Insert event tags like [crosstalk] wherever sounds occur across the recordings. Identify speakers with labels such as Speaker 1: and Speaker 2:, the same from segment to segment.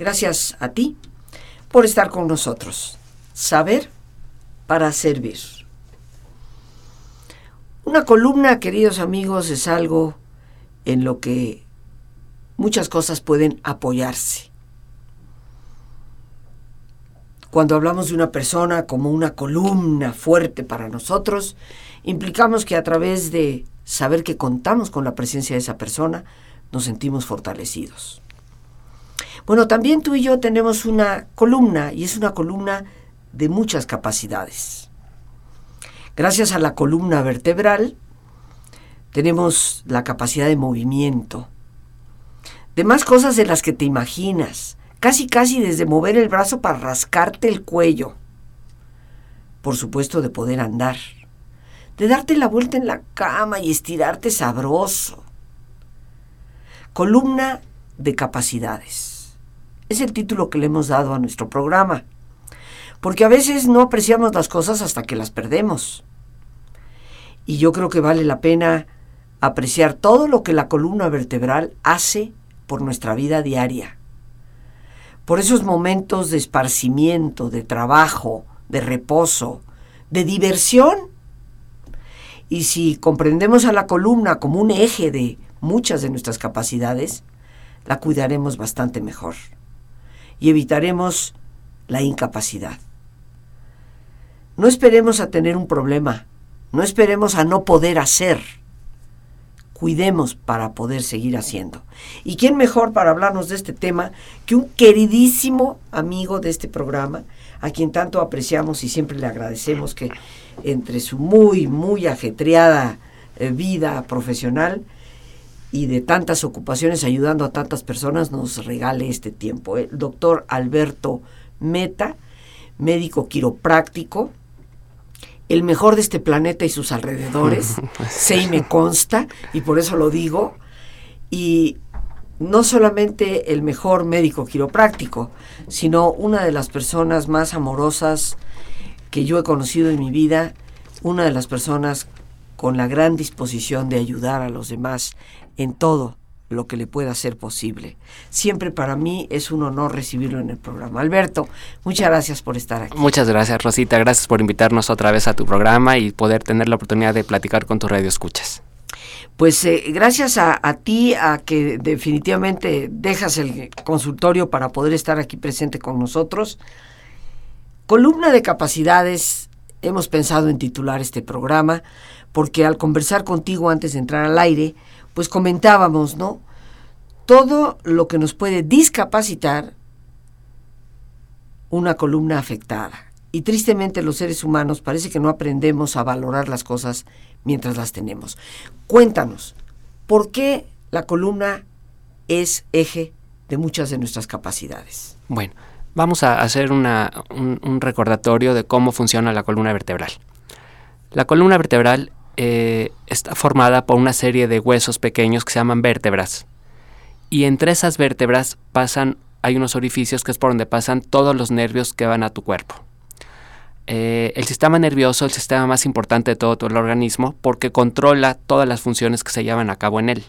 Speaker 1: Gracias a ti por estar con nosotros. Saber para servir. Una columna, queridos amigos, es algo en lo que muchas cosas pueden apoyarse. Cuando hablamos de una persona como una columna fuerte para nosotros, implicamos que a través de saber que contamos con la presencia de esa persona, nos sentimos fortalecidos. Bueno, también tú y yo tenemos una columna y es una columna de muchas capacidades. Gracias a la columna vertebral tenemos la capacidad de movimiento, de más cosas de las que te imaginas, casi casi desde mover el brazo para rascarte el cuello. Por supuesto de poder andar, de darte la vuelta en la cama y estirarte sabroso. Columna de capacidades. Es el título que le hemos dado a nuestro programa, porque a veces no apreciamos las cosas hasta que las perdemos. Y yo creo que vale la pena apreciar todo lo que la columna vertebral hace por nuestra vida diaria por esos momentos de esparcimiento, de trabajo, de reposo, de diversión. Y si comprendemos a la columna como un eje de muchas de nuestras capacidades, la cuidaremos bastante mejor y evitaremos la incapacidad. No esperemos a tener un problema, no esperemos a no poder hacer cuidemos para poder seguir haciendo. ¿Y quién mejor para hablarnos de este tema que un queridísimo amigo de este programa, a quien tanto apreciamos y siempre le agradecemos que entre su muy, muy ajetreada eh, vida profesional y de tantas ocupaciones ayudando a tantas personas nos regale este tiempo? El doctor Alberto Meta, médico quiropráctico, el mejor de este planeta y sus alrededores, [laughs] sé y me consta, y por eso lo digo, y no solamente el mejor médico quiropráctico, sino una de las personas más amorosas que yo he conocido en mi vida, una de las personas con la gran disposición de ayudar a los demás en todo lo que le pueda ser posible. Siempre para mí es un honor recibirlo en el programa. Alberto, muchas gracias por estar aquí.
Speaker 2: Muchas gracias, Rosita. Gracias por invitarnos otra vez a tu programa y poder tener la oportunidad de platicar con tu radio escuchas.
Speaker 1: Pues eh, gracias a, a, ti, a que definitivamente dejas el consultorio para poder estar aquí presente con nosotros. Columna de capacidades, hemos pensado en titular este programa, porque al conversar contigo antes de entrar al aire, pues comentábamos, ¿no? Todo lo que nos puede discapacitar una columna afectada. Y tristemente los seres humanos parece que no aprendemos a valorar las cosas mientras las tenemos. Cuéntanos, ¿por qué la columna es eje de muchas de nuestras capacidades?
Speaker 2: Bueno, vamos a hacer un, un recordatorio de cómo funciona la columna vertebral. La columna vertebral eh, está formada por una serie de huesos pequeños que se llaman vértebras. Y entre esas vértebras pasan, hay unos orificios que es por donde pasan todos los nervios que van a tu cuerpo. Eh, el sistema nervioso es el sistema más importante de todo, todo el organismo porque controla todas las funciones que se llevan a cabo en él.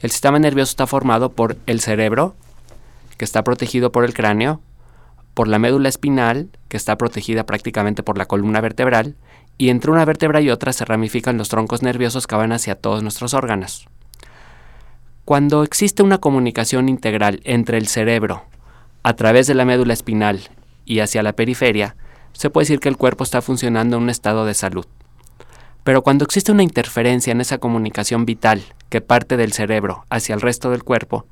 Speaker 2: El sistema nervioso está formado por el cerebro, que está protegido por el cráneo, por la médula espinal, que está protegida prácticamente por la columna vertebral, y entre una vértebra y otra se ramifican los troncos nerviosos que van hacia todos nuestros órganos. Cuando existe una comunicación integral entre el cerebro, a través de la médula espinal y hacia la periferia, se puede decir que el cuerpo está funcionando en un estado de salud. Pero cuando existe una interferencia en esa comunicación vital que parte del cerebro hacia el resto del cuerpo,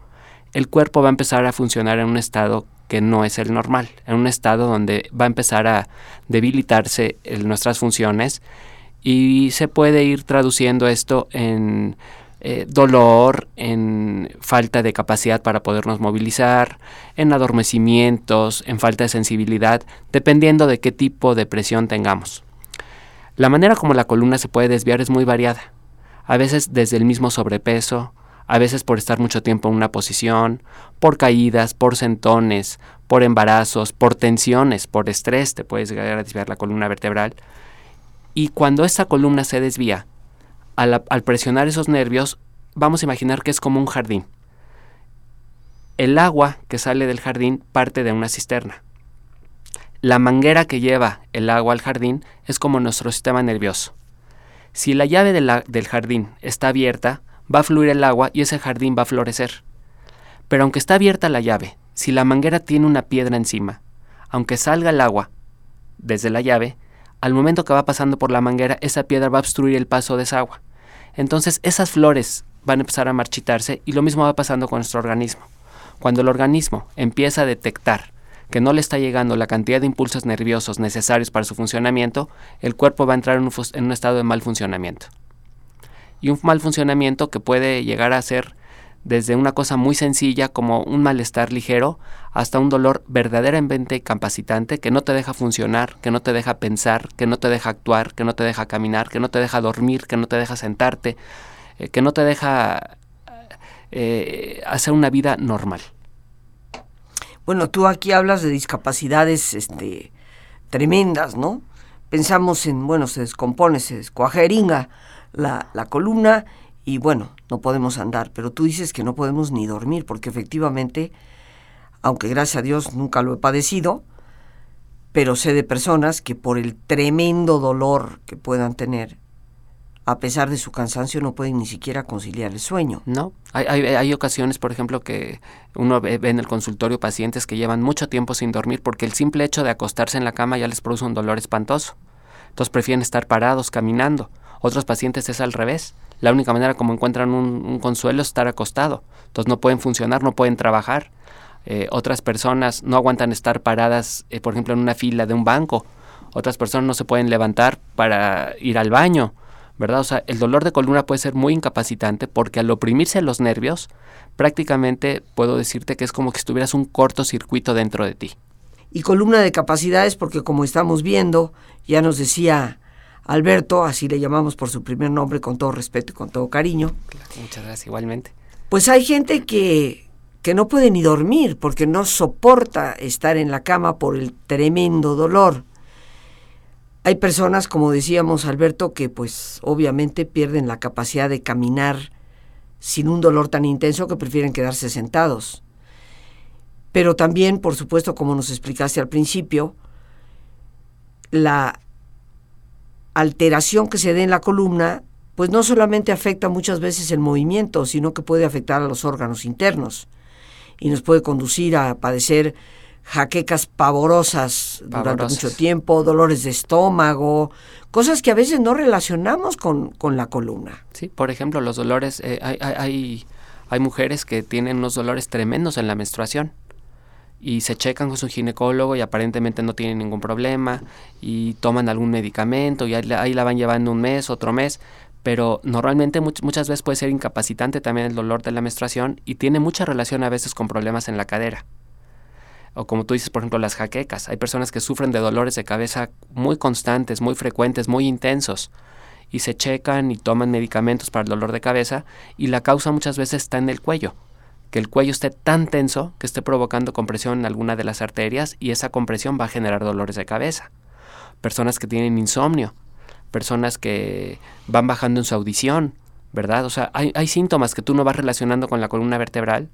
Speaker 2: el cuerpo va a empezar a funcionar en un estado que no es el normal, en un estado donde va a empezar a debilitarse nuestras funciones y se puede ir traduciendo esto en eh, dolor, en falta de capacidad para podernos movilizar, en adormecimientos, en falta de sensibilidad, dependiendo de qué tipo de presión tengamos. La manera como la columna se puede desviar es muy variada, a veces desde el mismo sobrepeso, a veces por estar mucho tiempo en una posición, por caídas, por sentones, por embarazos, por tensiones, por estrés, te puedes llegar a desviar la columna vertebral. Y cuando esta columna se desvía, al, presionar esos nervios, vamos a imaginar que es como un jardín. El agua que sale del jardín parte de una cisterna. La manguera que lleva el agua al jardín es como nuestro sistema nervioso. Si la llave del jardín está abierta, va a fluir el agua y ese jardín va a florecer. Pero aunque está abierta la llave, si la manguera tiene una piedra encima, aunque salga el agua desde la llave, al momento que va pasando por la manguera, esa piedra va a obstruir el paso de esa agua. Entonces esas flores van a empezar a marchitarse y lo mismo va pasando con nuestro organismo. Cuando el organismo empieza a detectar que no le está llegando la cantidad de impulsos nerviosos necesarios para su funcionamiento, el cuerpo va a entrar en un, en un estado de mal funcionamiento. Y un mal funcionamiento que puede llegar a ser desde una cosa muy sencilla como un malestar ligero hasta un dolor verdaderamente incapacitante que no te deja funcionar, que no te deja pensar, que no te deja actuar, que no te deja caminar, que no te deja dormir, que no te deja sentarte, eh, que no te deja eh, hacer una vida normal.
Speaker 1: Bueno, tú aquí hablas de discapacidades este, tremendas, ¿no? Pensamos en, bueno, se descompone, se descuajeringa la, la columna y bueno, no podemos andar, pero tú dices que no podemos ni dormir, porque efectivamente, aunque gracias a Dios nunca lo he padecido, pero sé de personas que por el tremendo dolor que puedan tener, a pesar de su cansancio, no pueden ni siquiera conciliar el sueño.
Speaker 2: No, hay, hay, ocasiones, por ejemplo, que uno ve, en el consultorio pacientes que llevan mucho tiempo sin dormir porque el simple hecho de acostarse en la cama ya les produce un dolor espantoso. Entonces prefieren estar parados, caminando. Otros pacientes es al revés la única manera como encuentran un, consuelo es estar acostado. Entonces no pueden funcionar, no pueden trabajar. Eh, otras personas no aguantan estar paradas, eh, por ejemplo, en una fila de un banco. Otras personas no se pueden levantar para ir al baño, ¿verdad? O sea, el dolor de columna puede ser muy incapacitante porque al oprimirse los nervios, prácticamente puedo decirte que es como que estuvieras un cortocircuito dentro de ti.
Speaker 1: Y columna de capacidades porque como estamos viendo, ya nos decía Alberto, así le llamamos por su primer nombre con todo respeto y con todo cariño.
Speaker 2: muchas gracias, igualmente.
Speaker 1: Pues hay gente que, que no puede ni dormir porque no soporta estar en la cama por el tremendo dolor. Hay personas, como decíamos Alberto, que pues obviamente pierden la capacidad de caminar sin un dolor tan intenso que prefieren quedarse sentados. Pero también, por supuesto, como nos explicaste al principio, la alteración que se dé en la columna, pues no solamente afecta muchas veces el movimiento, sino que puede afectar a los órganos internos y nos puede conducir a padecer jaquecas pavorosas durante mucho tiempo, dolores de estómago, cosas que a veces no relacionamos con, con la columna.
Speaker 2: Sí, por ejemplo, los dolores, eh, hay, hay, hay mujeres que tienen unos dolores tremendos en la menstruación y se checan con su ginecólogo y aparentemente no tienen ningún problema y toman algún medicamento y ahí, la van llevando un mes, otro mes, pero normalmente muchas veces puede ser incapacitante también el dolor de la menstruación y tiene mucha relación a veces con problemas en la cadera. O como tú dices, por ejemplo, las jaquecas. Hay personas que sufren de dolores de cabeza muy constantes, muy frecuentes, muy intensos y se checan y toman medicamentos para el dolor de cabeza y la causa muchas veces está en el cuello que el cuello esté tan tenso que esté provocando compresión en alguna de las arterias y esa compresión va a generar dolores de cabeza. Personas que tienen insomnio, personas que van bajando en su audición, ¿verdad? O sea, hay, hay síntomas que tú no vas relacionando con la columna vertebral,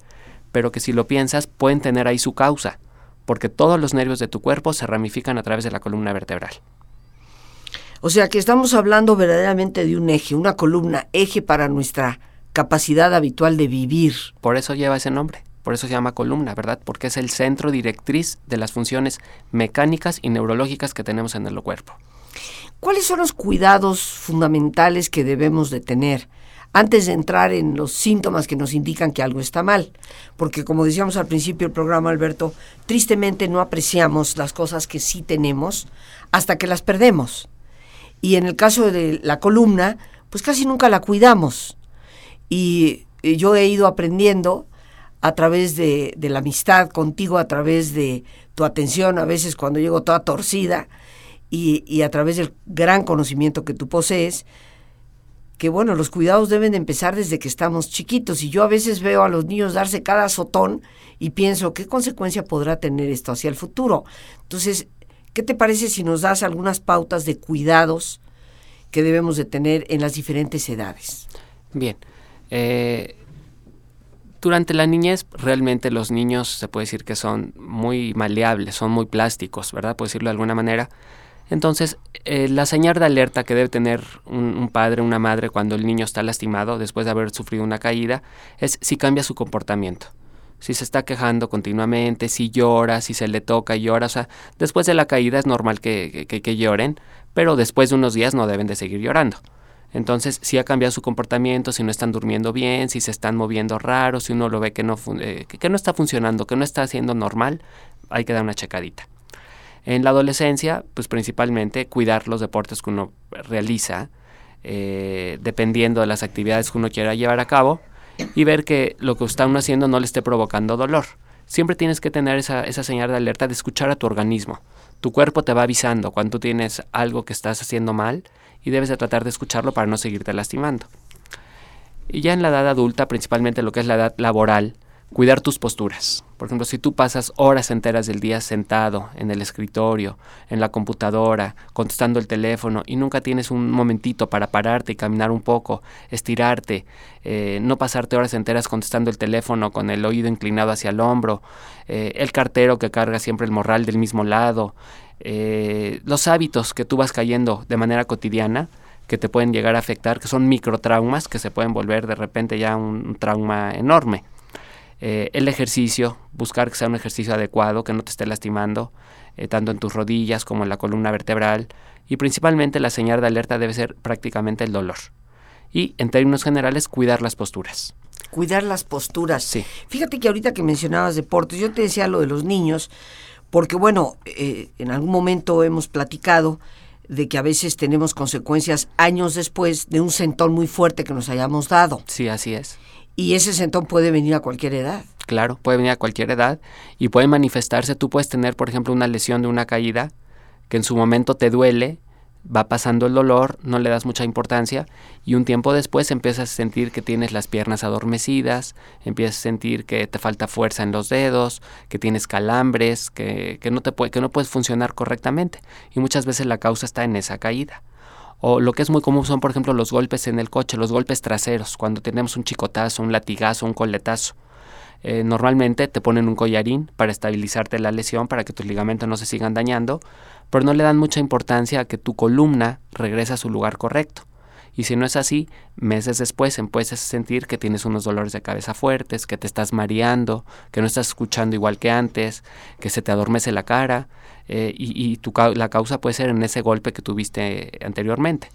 Speaker 2: pero que si lo piensas pueden tener ahí su causa, porque todos los nervios de tu cuerpo se ramifican a través de la columna vertebral.
Speaker 1: O sea que estamos hablando verdaderamente de un eje, una columna, eje para nuestra capacidad habitual de vivir.
Speaker 2: Por eso lleva ese nombre, por eso se llama columna, ¿verdad? Porque es el centro directriz de las funciones mecánicas y neurológicas que tenemos en el cuerpo.
Speaker 1: ¿Cuáles son los cuidados fundamentales que debemos de tener antes de entrar en los síntomas que nos indican que algo está mal? Porque como decíamos al principio del programa, Alberto, tristemente no apreciamos las cosas que sí tenemos hasta que las perdemos. Y en el caso de la columna, pues casi nunca la cuidamos. Y, yo he ido aprendiendo a través de, la amistad contigo, a través de tu atención, a veces cuando llego toda torcida, y, a través del gran conocimiento que tú posees, que bueno, los cuidados deben de empezar desde que estamos chiquitos. Y yo a veces veo a los niños darse cada azotón y pienso, ¿qué consecuencia podrá tener esto hacia el futuro? Entonces, ¿qué te parece si nos das algunas pautas de cuidados que debemos de tener en las diferentes edades?
Speaker 2: Bien, eh, Durante la niñez, realmente los niños se puede decir que son muy maleables, son muy plásticos, ¿verdad? Por decirlo de alguna manera. Entonces, eh, la señal de alerta que debe tener un, un padre, una madre, cuando el niño está lastimado después de haber sufrido una caída, es si cambia su comportamiento si se está quejando continuamente, si llora, si se le toca y llora. O sea, después de la caída es normal que, que, lloren, pero después de unos días no deben de seguir llorando. Entonces, si ha cambiado su comportamiento, si no están durmiendo bien, si se están moviendo raro, si uno lo ve que no, eh, que no está funcionando, que no está haciendo normal, hay que dar una checadita. En la adolescencia, pues principalmente cuidar los deportes que uno realiza, eh, dependiendo de las actividades que uno quiera llevar a cabo y ver que lo que está uno haciendo no le esté provocando dolor. Siempre tienes que tener esa, esa señal de alerta de escuchar a tu organismo. Tu cuerpo te va avisando cuando tienes algo que estás haciendo mal y debes de tratar de escucharlo para no seguirte lastimando. Y ya en la edad adulta, principalmente lo que es la edad laboral, cuidar tus posturas. Por ejemplo, si tú pasas horas enteras del día sentado en el escritorio, en la computadora, contestando el teléfono y nunca tienes un momentito para pararte y caminar un poco, estirarte, eh, no pasarte horas enteras contestando el teléfono con el oído inclinado hacia el hombro, eh, el cartero que carga siempre el morral del mismo lado, eh, los hábitos que tú vas cayendo de manera cotidiana, que te pueden llegar a afectar, que son microtraumas que se pueden volver de repente ya un trauma enorme. Eh, el ejercicio, buscar que sea un ejercicio adecuado, que no te esté lastimando, eh, tanto en tus rodillas como en la columna vertebral, y principalmente la señal de alerta debe ser prácticamente el dolor. Y en términos generales, cuidar las posturas.
Speaker 1: Cuidar las posturas. Sí. Fíjate que ahorita que mencionabas deportes, yo te decía lo de los niños, porque bueno, eh, en algún momento hemos platicado de que a veces tenemos consecuencias años después de un sentón muy fuerte que nos hayamos dado.
Speaker 2: Sí, así es.
Speaker 1: Y ese sentón puede venir a cualquier edad.
Speaker 2: Claro, puede venir a cualquier edad y puede manifestarse. Tú puedes tener, por ejemplo, una lesión de una caída que en su momento te duele, va pasando el dolor, no le das mucha importancia y un tiempo después empiezas a sentir que tienes las piernas adormecidas, empiezas a sentir que te falta fuerza en los dedos, que tienes calambres, que, que no, te puede, que no puedes funcionar correctamente y muchas veces la causa está en esa caída. O lo que es muy común son, por ejemplo, los golpes en el coche, los golpes traseros, cuando tenemos un chicotazo, un latigazo, un coletazo. Eh, normalmente te ponen un collarín para estabilizarte la lesión, para que tus ligamentos no se sigan dañando, pero no le dan mucha importancia a que tu columna regrese a su lugar correcto. Y si no es así, meses después empiezas a sentir que tienes unos dolores de cabeza fuertes, que te estás mareando, que no estás escuchando igual que antes, que se te adormece la cara eh, y, tu, la causa puede ser en ese golpe que tuviste anteriormente.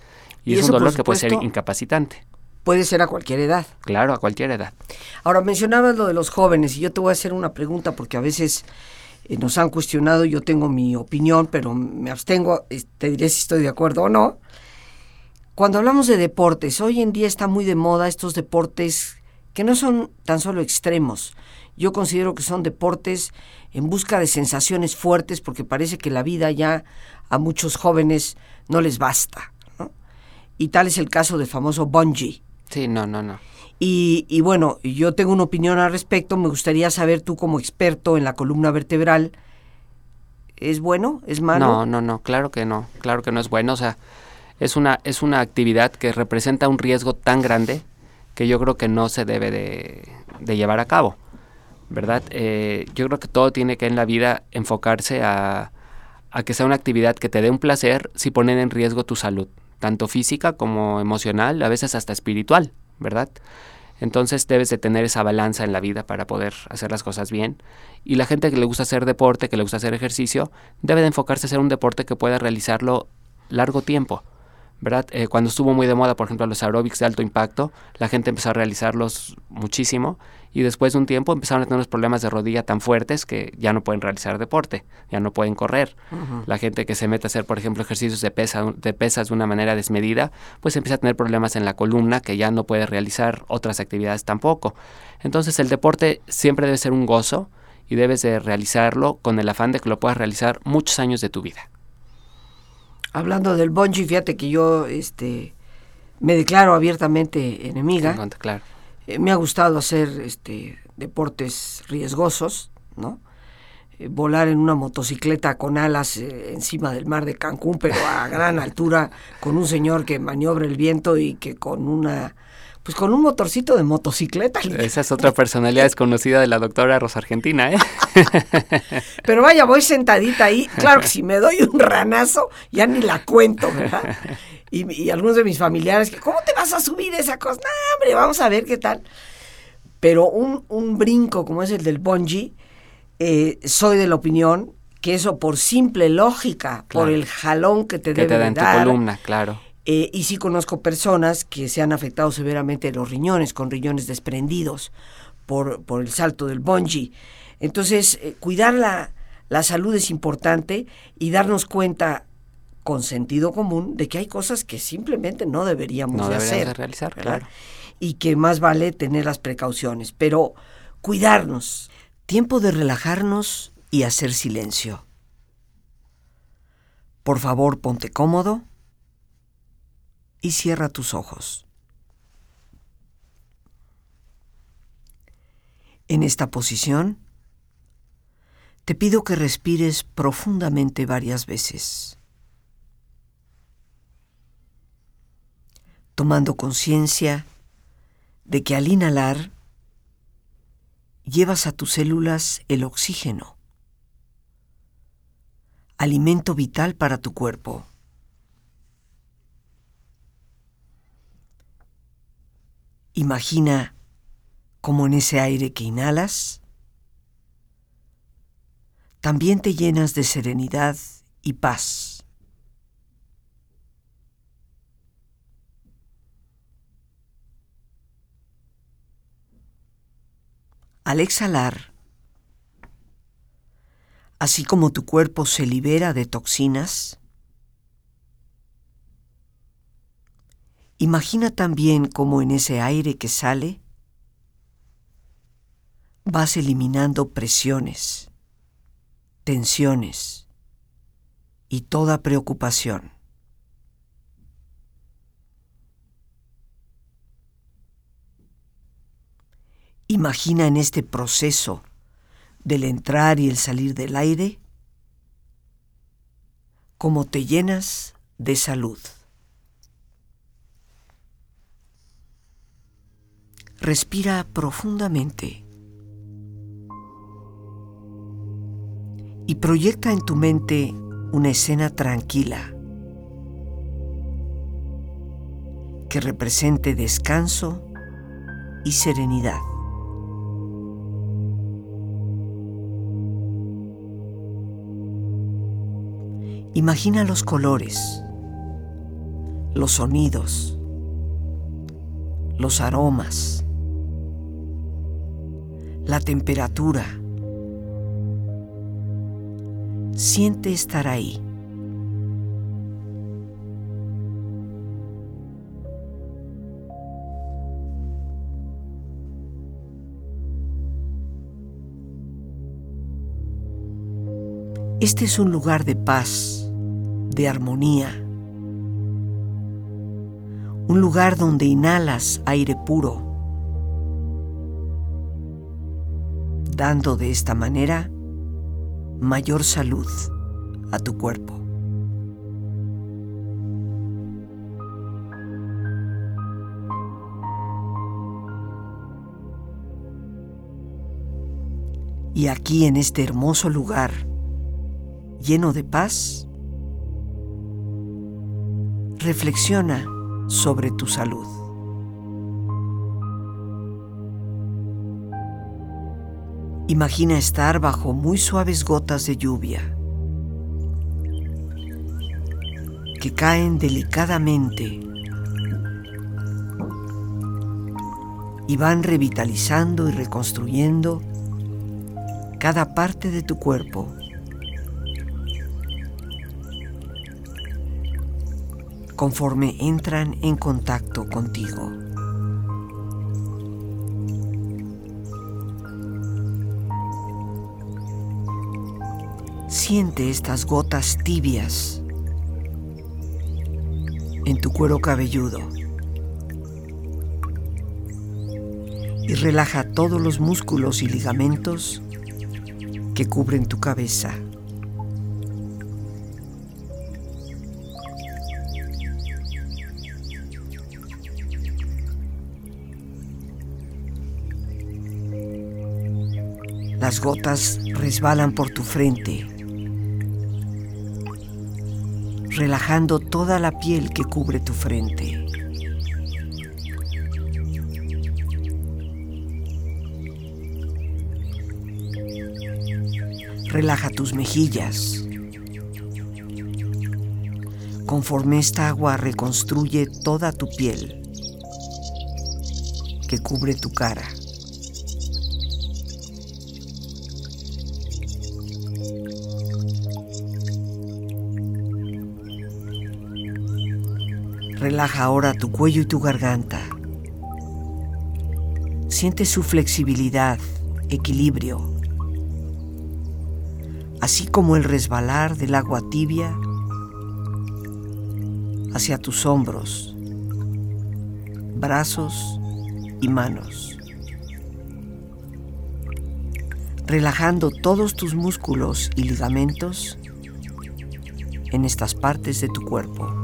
Speaker 2: Y, es un dolor que puede ser incapacitante.
Speaker 1: Puede ser a cualquier edad.
Speaker 2: Claro, a cualquier edad.
Speaker 1: Ahora, mencionabas lo de los jóvenes y yo te voy a hacer una pregunta porque a veces eh, nos han cuestionado, yo tengo mi opinión, pero me abstengo, te diré si estoy de acuerdo o no. Cuando hablamos de deportes, hoy en día está muy de moda estos deportes que no son tan solo extremos. Yo considero que son deportes en busca de sensaciones fuertes porque parece que la vida ya a muchos jóvenes no les basta. Y tal es el caso del famoso bungee.
Speaker 2: Sí, no, no, no.
Speaker 1: Y, y bueno, yo tengo una opinión al respecto. Me gustaría saber tú como experto en la columna vertebral, ¿es bueno? ¿Es malo?
Speaker 2: No, no, no, claro que no, claro que no es bueno. O sea, es una, es una actividad que representa un riesgo tan grande que yo creo que no se debe de, llevar a cabo, ¿verdad? Eh, yo creo que todo tiene que en la vida enfocarse a, que sea una actividad que te dé un placer si ponen en riesgo tu salud, tanto física como emocional, a veces hasta espiritual, ¿verdad? Entonces debes de tener esa balanza en la vida para poder hacer las cosas bien. Y la gente que le gusta hacer deporte, que le gusta hacer ejercicio, debe de enfocarse a hacer un deporte que pueda realizarlo largo tiempo. ¿verdad? Eh, cuando estuvo muy de moda, por ejemplo, los aeróbics de alto impacto, la gente empezó a realizarlos muchísimo y después de un tiempo empezaron a tener unos problemas de rodilla tan fuertes que ya no pueden realizar deporte, ya no pueden correr. La gente que se mete a hacer, por ejemplo, ejercicios de, pesa, de pesas de una manera desmedida, pues empieza a tener problemas en la columna que ya no puede realizar otras actividades tampoco. Entonces el deporte siempre debe ser un gozo y debes de realizarlo con el afán de que lo puedas realizar muchos años de tu vida
Speaker 1: hablando del bungee, fíjate que yo este, me declaro abiertamente enemiga.
Speaker 2: claro.
Speaker 1: Eh, me ha gustado hacer este, deportes riesgosos, ¿no? Eh, volar en una motocicleta con alas eh, encima del mar de Cancún, pero a [laughs] gran altura, con un señor que maniobra el viento y que con una Pues con un motorcito de motocicleta.
Speaker 2: Esa es otra personalidad [laughs] desconocida de la doctora Rosa Argentina, ¿eh? [laughs]
Speaker 1: Pero vaya, voy sentadita ahí. Claro que si me doy un ranazo, ya ni la cuento, ¿verdad? Y, algunos de mis familiares, ¿cómo te vas a subir esa cosa? No, hombre, vamos a ver qué tal. Pero un, un brinco como es el del bungee, eh, soy de la opinión que eso por simple lógica, por el jalón que te debe te da en tu
Speaker 2: columna, claro
Speaker 1: eh, y sí conozco personas que se han afectado severamente los riñones, con riñones desprendidos por, por el salto del bungee. Entonces, eh, cuidar la, la salud es importante y darnos cuenta con sentido común de que hay cosas que simplemente no deberíamos de hacer.
Speaker 2: realizar, claro.
Speaker 1: Y que más vale tener las precauciones, pero cuidarnos. Tiempo de relajarnos y hacer silencio. Por favor, ponte cómodo y cierra tus ojos. En esta posición, te pido que respires profundamente varias veces, tomando conciencia de que al inhalar llevas a tus células el oxígeno, alimento vital para tu cuerpo. Imagina cómo en ese aire que inhalas, también te llenas de serenidad y paz. Al exhalar, así como tu cuerpo se libera de toxinas, Imagina también cómo en ese aire que sale vas eliminando presiones, tensiones y toda preocupación. Imagina en este proceso del entrar y el salir del aire cómo te llenas de salud. Respira profundamente y proyecta en tu mente una escena tranquila que represente descanso y serenidad. Imagina los colores, los sonidos, los aromas, la temperatura. Siente estar ahí. Este es un lugar de paz, de armonía, un lugar donde inhalas aire puro dando de esta manera mayor salud a tu cuerpo. Y aquí en este hermoso lugar, lleno de paz, reflexiona sobre tu salud. Imagina estar bajo muy suaves gotas de lluvia que caen delicadamente y van revitalizando y reconstruyendo cada parte de tu cuerpo. Conforme entran en contacto contigo. Siente estas gotas tibias en tu cuero cabelludo y relaja todos los músculos y ligamentos que cubren tu cabeza. Las gotas resbalan por tu frente, relajando toda la piel que cubre tu frente. Relaja tus mejillas. Conforme esta agua reconstruye toda tu piel que cubre tu cara. Relaja ahora tu cuello y tu garganta. Siente su flexibilidad, equilibrio, así como el resbalar del agua tibia hacia tus hombros, brazos y manos, relajando todos tus músculos y ligamentos en estas partes de tu cuerpo.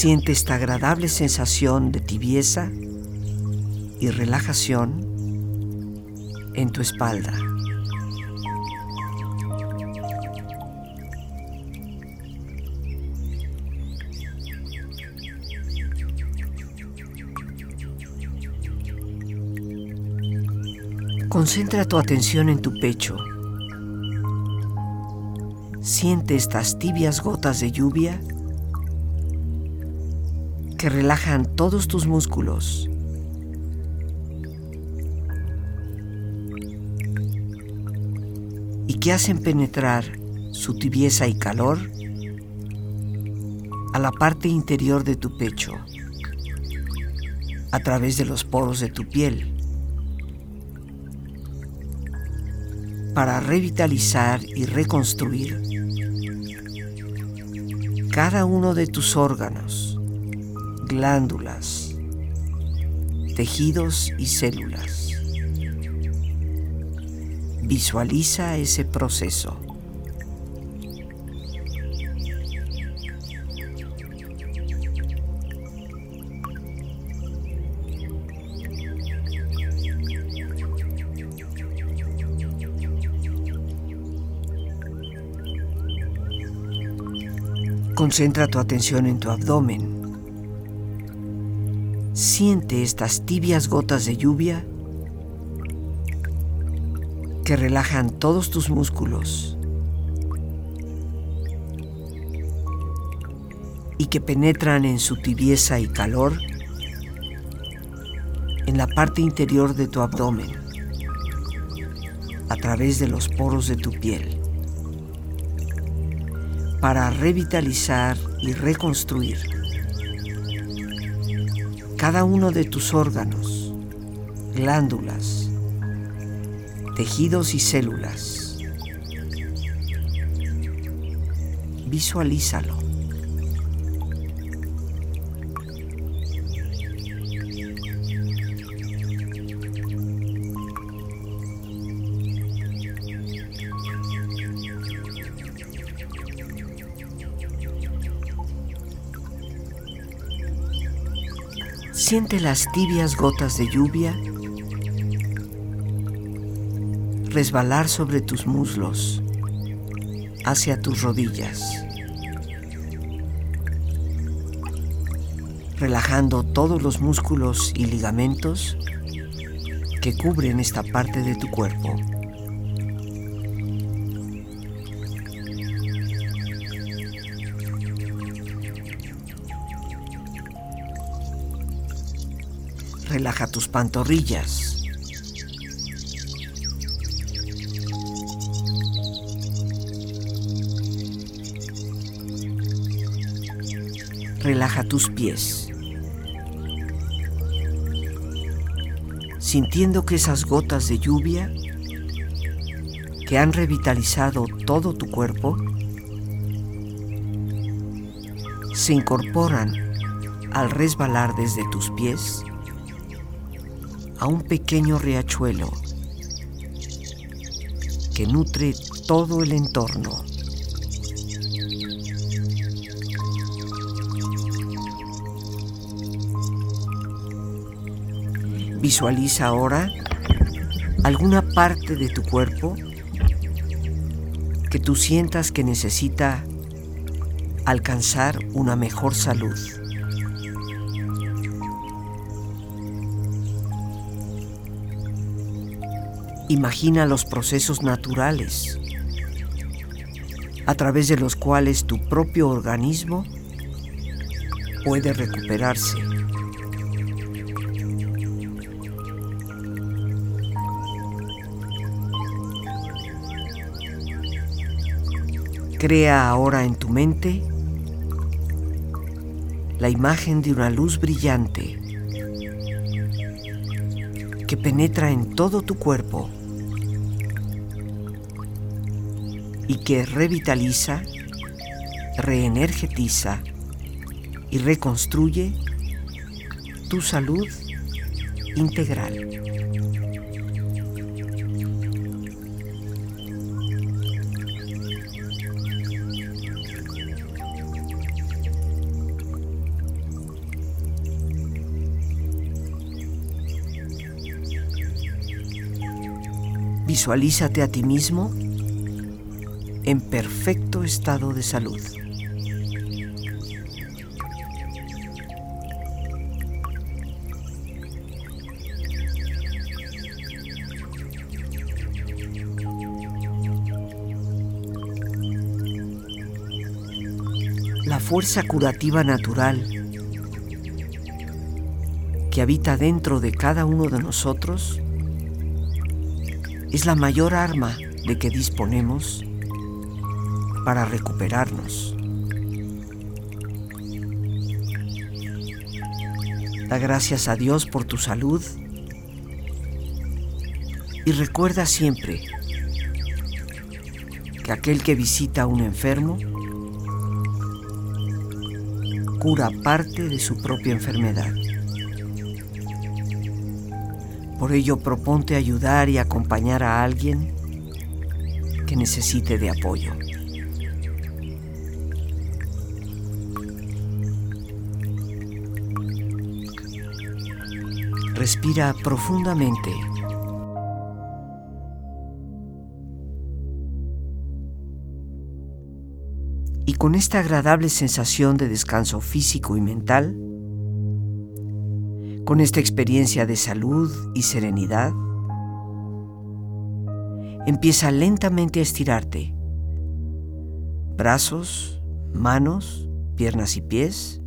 Speaker 1: Siente esta agradable sensación de tibieza y relajación en tu espalda. Concentra tu atención en tu pecho. Siente estas tibias gotas de lluvia que relajan todos tus músculos. y que hacen penetrar su tibieza y calor a la parte interior de tu pecho, a través de los poros de tu piel, para revitalizar y reconstruir cada uno de tus órganos glándulas, tejidos y células. Visualiza ese proceso. Concentra tu atención en tu abdomen Siente estas tibias gotas de lluvia que relajan todos tus músculos y que penetran en su tibieza y calor en la parte interior de tu abdomen a través de los poros de tu piel para revitalizar y reconstruir cada uno de tus órganos, glándulas, tejidos y células. Visualízalo. Siente las tibias gotas de lluvia resbalar sobre tus muslos hacia tus rodillas, relajando todos los músculos y ligamentos que cubren esta parte de tu cuerpo. Relaja tus pantorrillas. Relaja tus pies. Sintiendo que esas gotas de lluvia que han revitalizado todo tu cuerpo se incorporan al resbalar desde tus pies a un pequeño riachuelo que nutre todo el entorno. Visualiza ahora alguna parte de tu cuerpo que tú sientas que necesita alcanzar una mejor salud. Imagina los procesos naturales a través de los cuales tu propio organismo puede recuperarse. Crea ahora en tu mente la imagen de una luz brillante que penetra en todo tu cuerpo y que revitaliza, reenergetiza y reconstruye tu salud integral. Visualízate a ti mismo en perfecto estado de salud. La fuerza curativa natural que habita dentro de cada uno de nosotros es la mayor arma de que disponemos para recuperarnos. Da gracias a Dios por tu salud y recuerda siempre que aquel que visita a un enfermo cura parte de su propia enfermedad. Por ello proponte ayudar y acompañar a alguien que necesite de apoyo. Respira profundamente. Y con esta agradable sensación de descanso físico y mental, con esta experiencia de salud y serenidad, empieza lentamente a estirarte. Brazos, manos, piernas y pies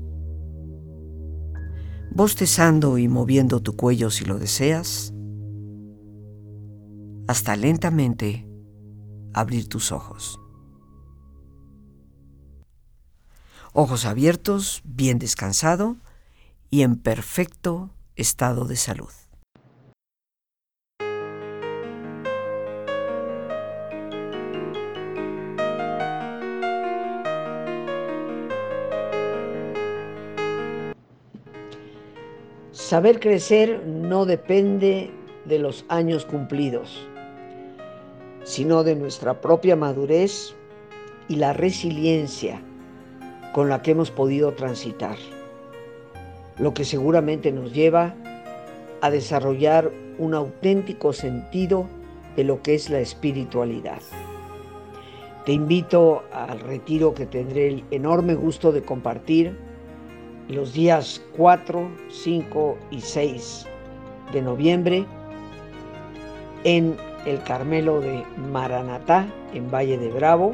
Speaker 1: bostezando y moviendo tu cuello si lo deseas, hasta lentamente abrir tus ojos. Ojos abiertos, bien descansado y en perfecto estado de salud. Saber crecer no depende de los años cumplidos, sino de nuestra propia madurez y la resiliencia con la que hemos podido transitar, lo que seguramente nos lleva a desarrollar un auténtico sentido de lo que es la espiritualidad. Te invito al retiro que tendré el enorme gusto de compartir los días 4, 5 y 6 de noviembre en el Carmelo de Maranatá, en Valle de Bravo,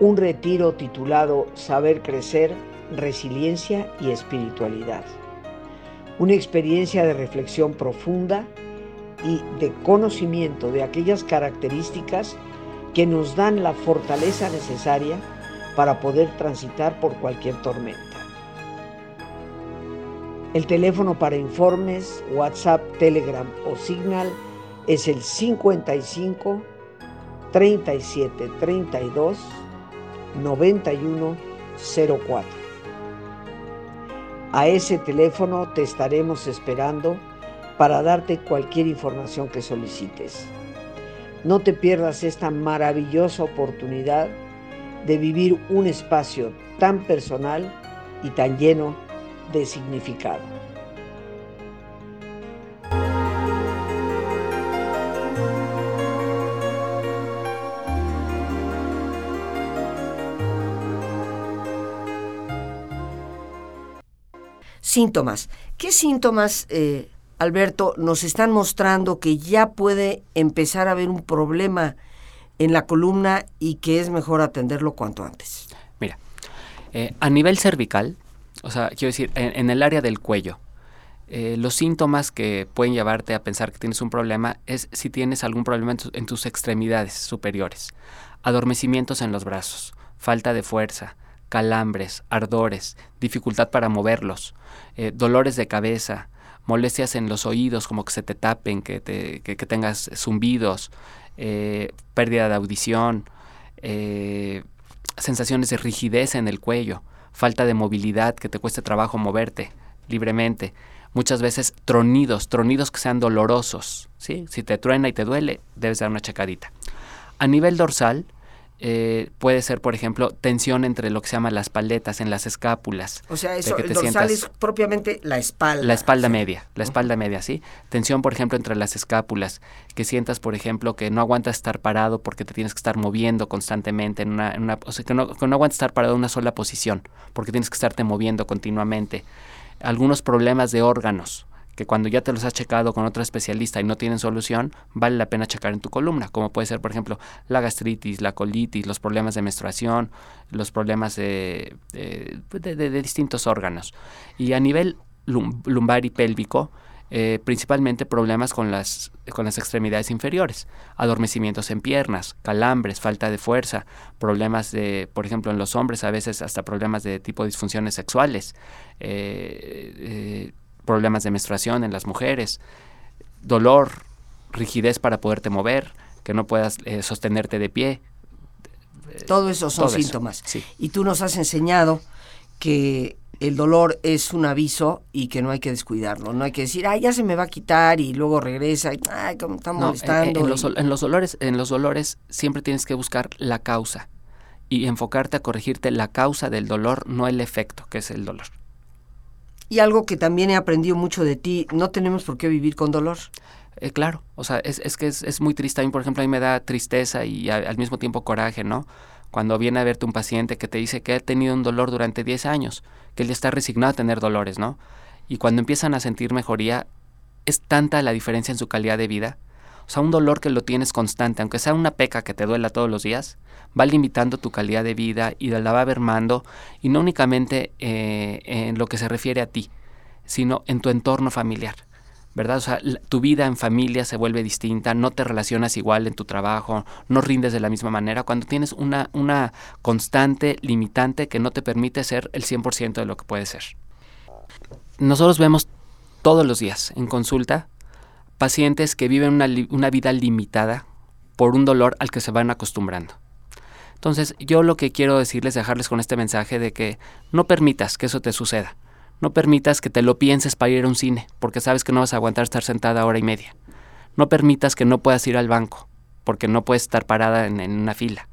Speaker 1: un retiro titulado Saber Crecer, Resiliencia y Espiritualidad. Una experiencia de reflexión profunda y de conocimiento de aquellas características que nos dan la fortaleza necesaria para poder transitar por cualquier tormenta. El teléfono para informes, WhatsApp, Telegram o Signal es el 55 37 32 91 04. A ese teléfono te estaremos esperando para darte cualquier información que solicites. No te pierdas esta maravillosa oportunidad de vivir un espacio tan personal y tan lleno de significado. Síntomas. ¿Qué síntomas, eh, Alberto, nos están mostrando que ya puede empezar a haber un problema en la columna y que es mejor atenderlo cuanto antes?
Speaker 2: Mira, eh, a nivel cervical, o sea, quiero decir, en, el área del cuello, eh, los síntomas que pueden llevarte a pensar que tienes un problema es si tienes algún problema en tus extremidades superiores, adormecimientos en los brazos, falta de fuerza, calambres, ardores, dificultad para moverlos, eh, dolores de cabeza, molestias en los oídos, como que se te tapen, que, tengas zumbidos, eh, pérdida de audición, eh, sensaciones de rigidez en el cuello, falta de movilidad, que te cueste trabajo moverte libremente. Muchas veces tronidos, tronidos que sean dolorosos. ¿sí? Si te truena y te duele, debes dar una checadita. A nivel dorsal, eh, puede ser, por ejemplo, tensión entre lo que se llama las paletas, en las escápulas.
Speaker 1: O sea, eso, el dorsal es propiamente la espalda.
Speaker 2: La espalda media, la espalda media, ¿sí? Tensión, por ejemplo, entre las escápulas, que sientas, por ejemplo, que no aguantas estar parado porque te tienes que estar moviendo constantemente, en una, en una o sea, que no, que no aguantas estar parado en una sola posición, porque tienes que estarte moviendo continuamente. Algunos problemas de órganos, que cuando ya te los has checado con otro especialista y no tienen solución, vale la pena checar en tu columna, como puede ser, por ejemplo, la gastritis, la colitis, los problemas de menstruación, los problemas de, de, distintos órganos. Y a nivel lumbar y pélvico, eh, principalmente problemas con las, con las extremidades inferiores, adormecimientos en piernas, calambres, falta de fuerza, problemas de, por ejemplo, en los hombres a veces hasta problemas de tipo disfunciones sexuales, eh, eh, problemas de menstruación en las mujeres, dolor, rigidez para poderte mover, que no puedas eh, sostenerte de pie.
Speaker 1: Todo eso son síntomas. Y tú nos has enseñado que el dolor es un aviso y que no hay que descuidarlo. No hay que decir, ay, ya se me va a quitar y luego regresa y, ay, como está molestando.
Speaker 2: En, los, en, los, dolores, en los dolores siempre tienes que buscar la causa y enfocarte a corregirte la causa del dolor, no el efecto, que es el dolor.
Speaker 1: Y algo que también he aprendido mucho de ti, no tenemos por qué vivir con dolor.
Speaker 2: Eh, claro, o sea, es, que es, es, muy triste. A mí, por ejemplo, a mí me da tristeza y al mismo tiempo coraje, ¿no? Cuando viene a verte un paciente que te dice que ha tenido un dolor durante 10 años, que él está resignado a tener dolores, ¿no? Y cuando empiezan a sentir mejoría, es tanta la diferencia en su calidad de vida. O sea, un dolor que lo tienes constante, aunque sea una peca que te duela todos los días, va limitando tu calidad de vida y la va mermando, y no únicamente eh, en lo que se refiere a ti, sino en tu entorno familiar. ¿verdad? O sea, tu vida en familia se vuelve distinta, no te relacionas igual en tu trabajo, no rindes de la misma manera, cuando tienes una, una constante limitante que no te permite ser el 100% de lo que puedes ser. Nosotros vemos todos los días en consulta pacientes que viven una, una vida limitada por un dolor al que se van acostumbrando. Entonces, yo lo que quiero decirles, dejarles con este mensaje de que no permitas que eso te suceda. No permitas que te lo pienses para ir a un cine, porque sabes que no vas a aguantar estar sentada hora y media. No permitas que no puedas ir al banco, porque no puedes estar parada en, una fila.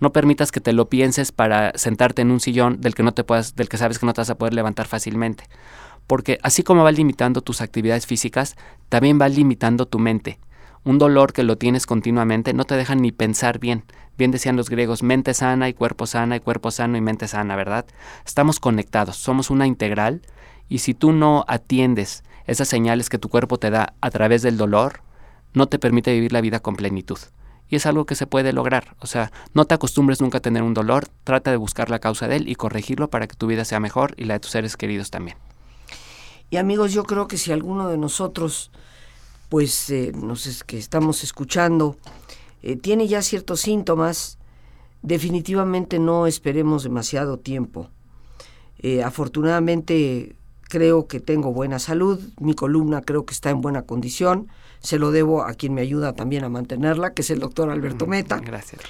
Speaker 2: No permitas que te lo pienses para sentarte en un sillón del que no te puedas, del que sabes que no te vas a poder levantar fácilmente. Porque así como va limitando tus actividades físicas, también va limitando tu mente. Un dolor que lo tienes continuamente no te deja ni pensar bien, Bien decían los griegos, mente sana y cuerpo sana y cuerpo sano y mente sana, ¿verdad? Estamos conectados, somos una integral y si tú no atiendes esas señales que tu cuerpo te da a través del dolor, no te permite vivir la vida con plenitud. Y es algo que se puede lograr. O sea, no te acostumbres nunca a tener un dolor, trata de buscar la causa de él y corregirlo para que tu vida sea mejor y la de tus seres queridos también.
Speaker 1: Y amigos, yo creo que si alguno de nosotros, pues, eh, nos que estamos escuchando, eh, tiene ya ciertos síntomas, definitivamente no esperemos demasiado tiempo. Eh, afortunadamente creo que tengo buena salud, mi columna creo que está en buena condición, se lo debo a quien me ayuda también a mantenerla, que es el doctor Alberto Meta.
Speaker 2: Gracias.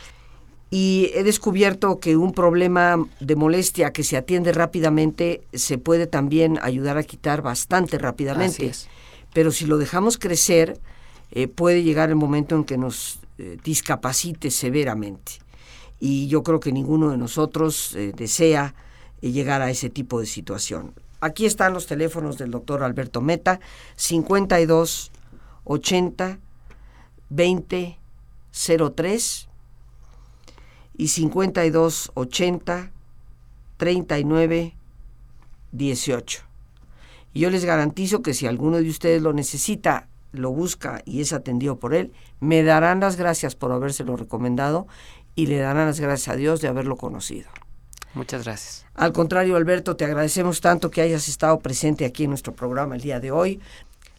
Speaker 1: Y he descubierto que un problema de molestia que se atiende rápidamente se puede también ayudar a quitar bastante rápidamente. pero si lo dejamos crecer, eh, puede llegar el momento en que nos eh, discapacite severamente. Y yo creo que ninguno de nosotros eh, desea llegar a ese tipo de situación. Aquí están los teléfonos del doctor Alberto Meta, 52 80 20 03 y 52 80 39 18. Y yo les garantizo que si alguno de ustedes lo necesita, lo busca y es atendido por él, me darán las gracias por habérselo recomendado y le darán las gracias a Dios de haberlo conocido.
Speaker 2: Muchas gracias.
Speaker 1: Al contrario, Alberto, te agradecemos tanto que hayas estado presente aquí en nuestro programa el día de hoy.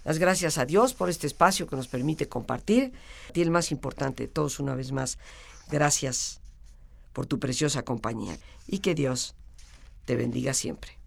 Speaker 1: Las gracias a Dios por este espacio que nos permite compartir. Y el más importante de todos, una vez más, gracias por tu preciosa compañía y que Dios te bendiga siempre.